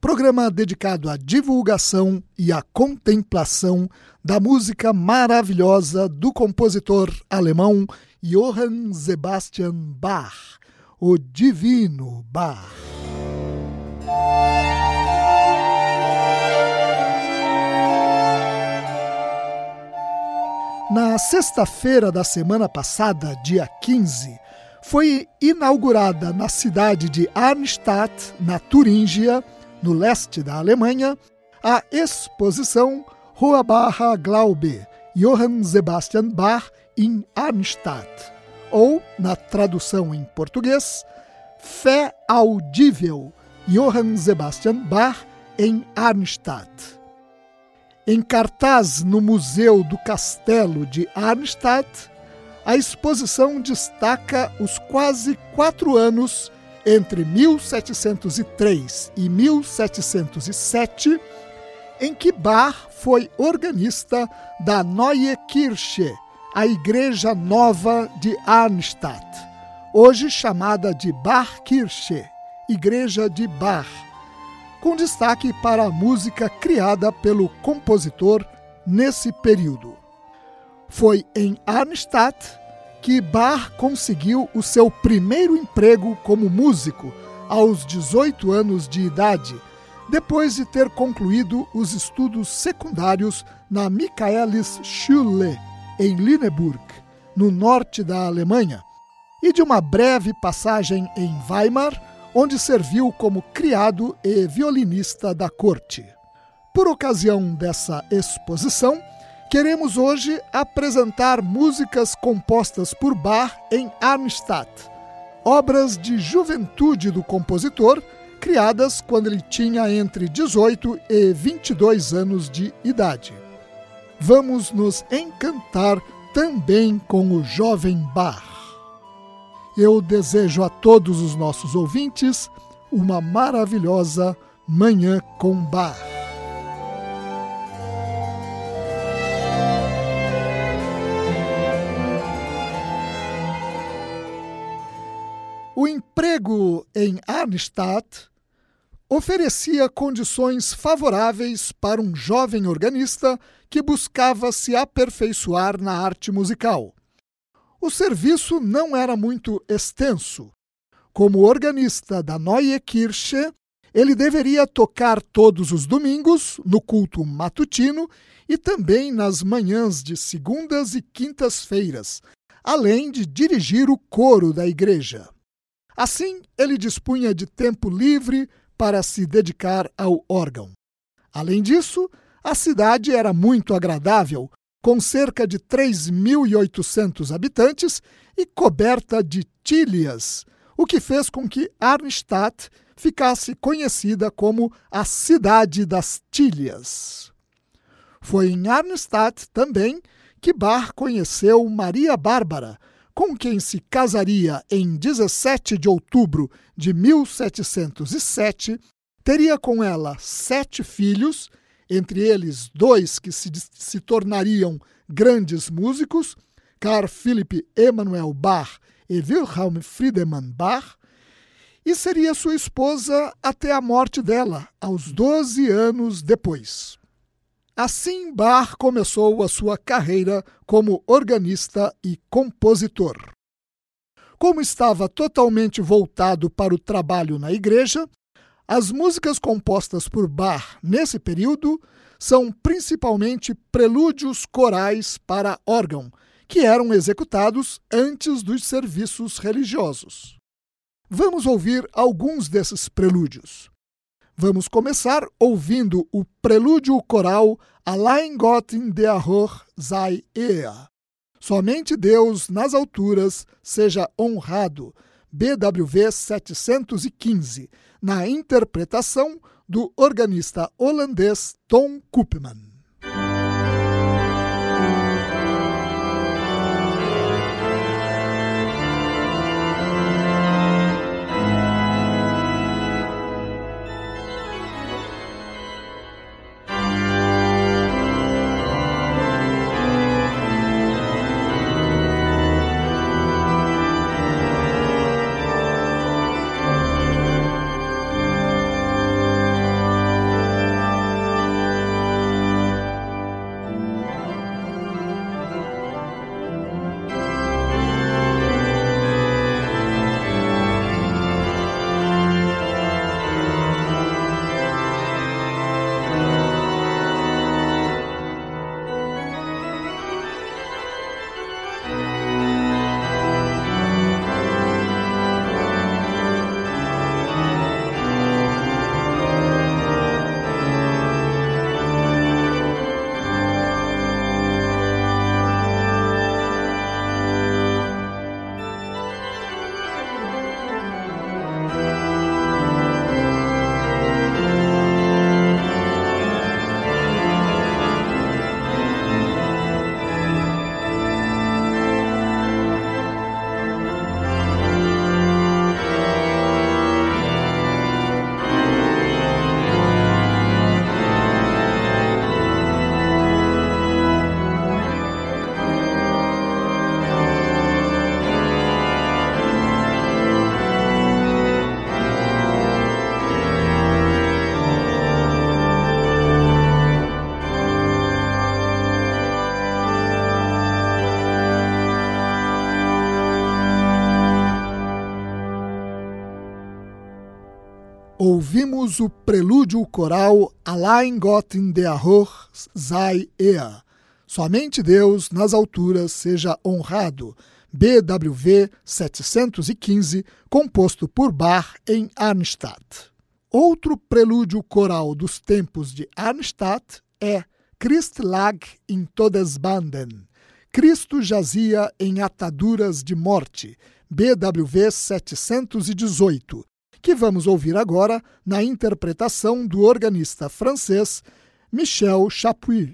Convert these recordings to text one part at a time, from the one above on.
programa dedicado à divulgação e à contemplação da música maravilhosa do compositor alemão Johann Sebastian Bach, o Divino Bach. Na sexta-feira da semana passada, dia 15, foi inaugurada na cidade de Arnstadt, na Turíngia, no leste da Alemanha, a exposição Rua Barra Glaube, Johann Sebastian Bach in Arnstadt, ou, na tradução em português, Fé Audível, Johann Sebastian Bach em Arnstadt. Em cartaz no Museu do Castelo de Arnstadt, a exposição destaca os quase quatro anos entre 1703 e 1707, em que Bach foi organista da Neue Kirche, a Igreja Nova de Arnstadt, hoje chamada de Bachkirche, Igreja de Bach, com destaque para a música criada pelo compositor nesse período. Foi em Arnstadt que Bach conseguiu o seu primeiro emprego como músico aos 18 anos de idade, depois de ter concluído os estudos secundários na Michaelis-Schule, em Lüneburg, no norte da Alemanha, e de uma breve passagem em Weimar, onde serviu como criado e violinista da corte. Por ocasião dessa exposição, Queremos hoje apresentar músicas compostas por Bach em Arnstadt, obras de juventude do compositor, criadas quando ele tinha entre 18 e 22 anos de idade. Vamos nos encantar também com o jovem Bach. Eu desejo a todos os nossos ouvintes uma maravilhosa Manhã com Bach. Emprego em Arnstadt oferecia condições favoráveis para um jovem organista que buscava se aperfeiçoar na arte musical. O serviço não era muito extenso. Como organista da Neue Kirche, ele deveria tocar todos os domingos no culto matutino e também nas manhãs de segundas e quintas-feiras, além de dirigir o coro da igreja. Assim, ele dispunha de tempo livre para se dedicar ao órgão. Além disso, a cidade era muito agradável, com cerca de 3.800 habitantes e coberta de tílias, o que fez com que Arnstadt ficasse conhecida como a Cidade das Tílias. Foi em Arnstadt também que Bach conheceu Maria Bárbara, com quem se casaria em 17 de outubro de 1707, teria com ela sete filhos, entre eles dois que se, se tornariam grandes músicos, Carl Philipp Emanuel Bach e Wilhelm Friedemann Bach, e seria sua esposa até a morte dela, aos 12 anos depois. Assim, Bach começou a sua carreira como organista e compositor. Como estava totalmente voltado para o trabalho na igreja, as músicas compostas por Bach nesse período são principalmente prelúdios corais para órgão, que eram executados antes dos serviços religiosos. Vamos ouvir alguns desses prelúdios. Vamos começar ouvindo o prelúdio coral Allein Gott in der Hoch sei. Somente Deus nas alturas seja honrado. BWV 715, na interpretação do organista holandês Tom Koopman. Ouvimos o prelúdio coral Allein Gott in der Hoch sei er. Somente Deus nas alturas seja honrado. BWV 715, composto por Bach em Arnstadt. Outro prelúdio coral dos tempos de Arnstadt é Christ lag in Todesbanden. Cristo jazia em ataduras de morte. BWV 718, que vamos ouvir agora na interpretação do organista francês Michel Chapuis.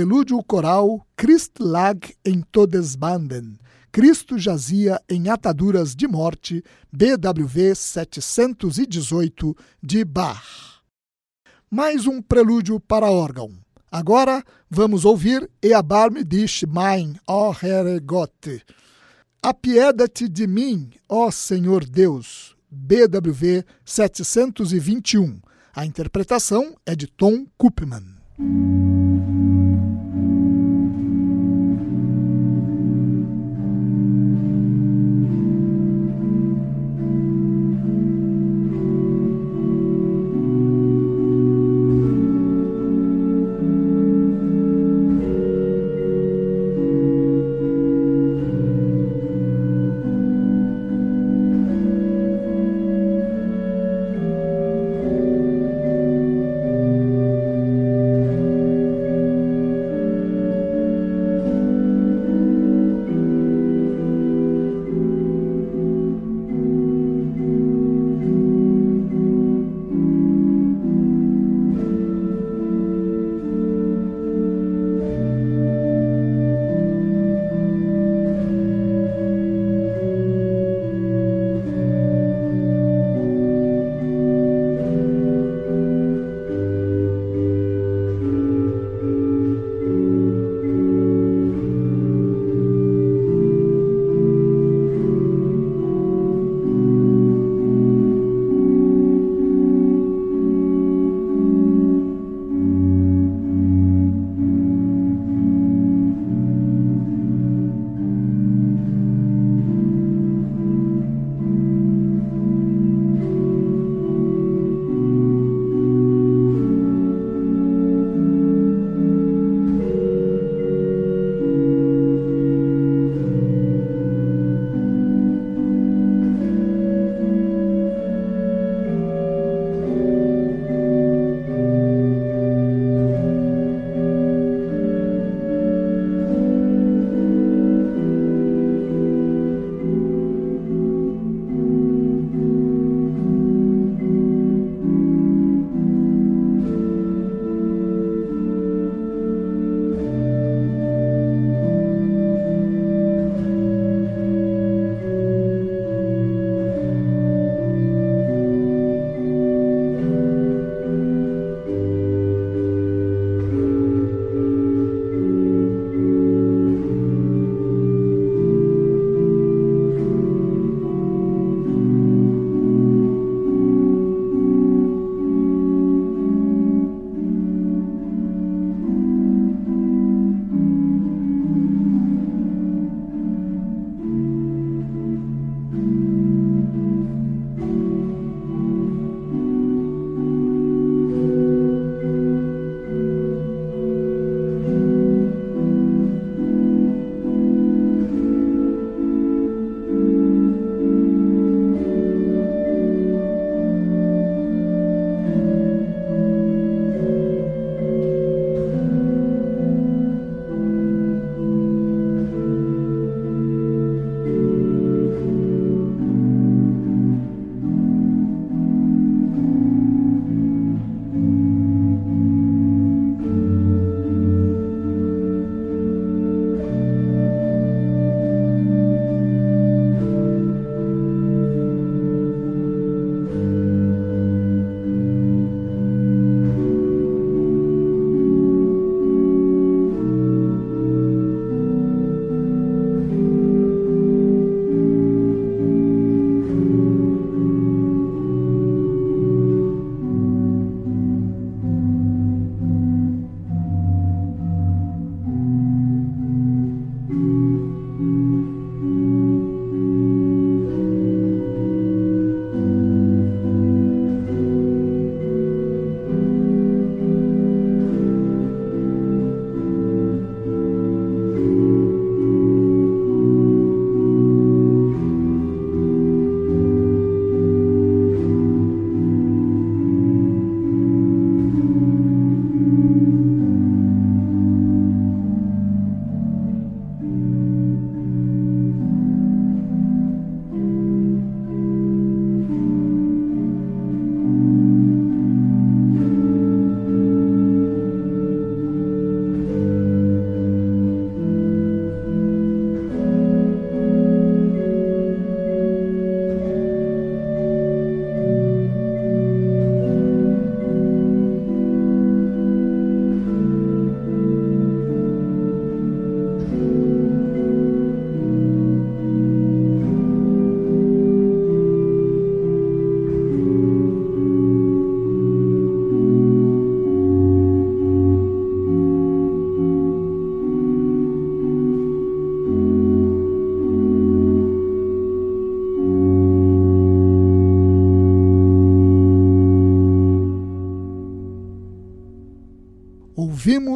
Prelúdio coral Christ lag em Todesbanden. Cristo jazia em ataduras de morte, BWV 718 de Bach. Mais um prelúdio para órgão. Agora vamos ouvir Eabarme dich mein, ó Herre Gott. Apieda-te de mim, ó Senhor Deus, BWV 721. A interpretação é de Tom Koopman.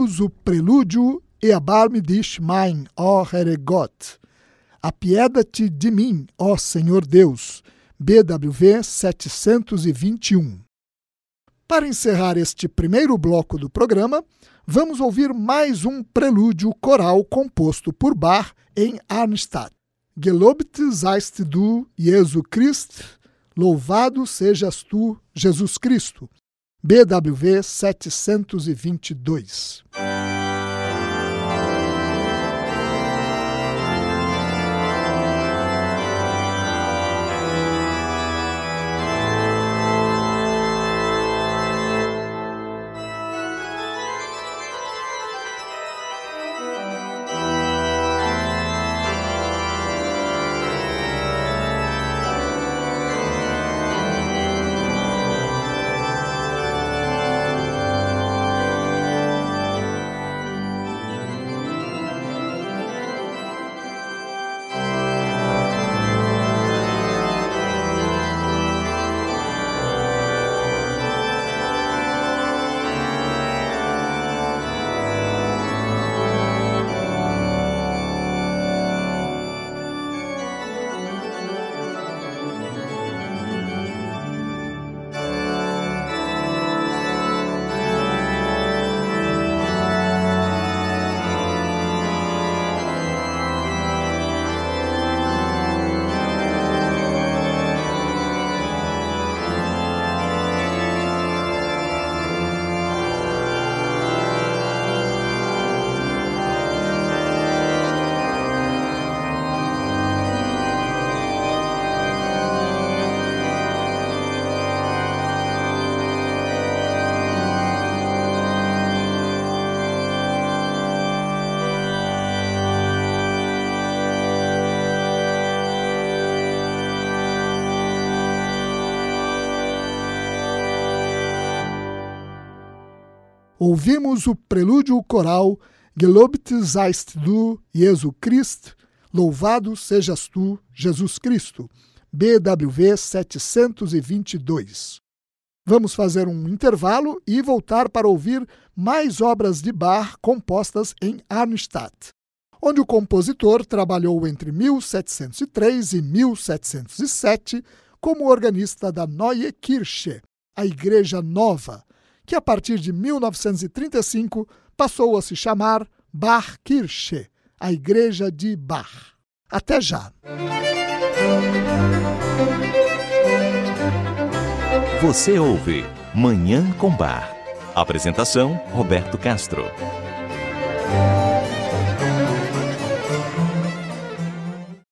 Ouvimos o prelúdio Eabar-me dich mein, ó Herregott. Apieda-te de mim, ó Senhor Deus. BWV 721. Para encerrar este primeiro bloco do programa, vamos ouvir mais um prelúdio coral composto por Bach em Arnstadt. Gelobt seist du, Jesus Christ, louvado sejas tu, Jesus Cristo. BWV 722. Ouvimos o prelúdio coral Gelobt seist du, Jesus Christ, louvado sejas tu, Jesus Cristo, BWV 722. Vamos fazer um intervalo e voltar para ouvir mais obras de Bach compostas em Arnstadt, onde o compositor trabalhou entre 1703 e 1707 como organista da Neue Kirche, a Igreja Nova, que a partir de 1935 passou a se chamar Bach-Kirche, a Igreja de Bach. Até já! Você ouve Manhã com Bar. Apresentação: Roberto Castro.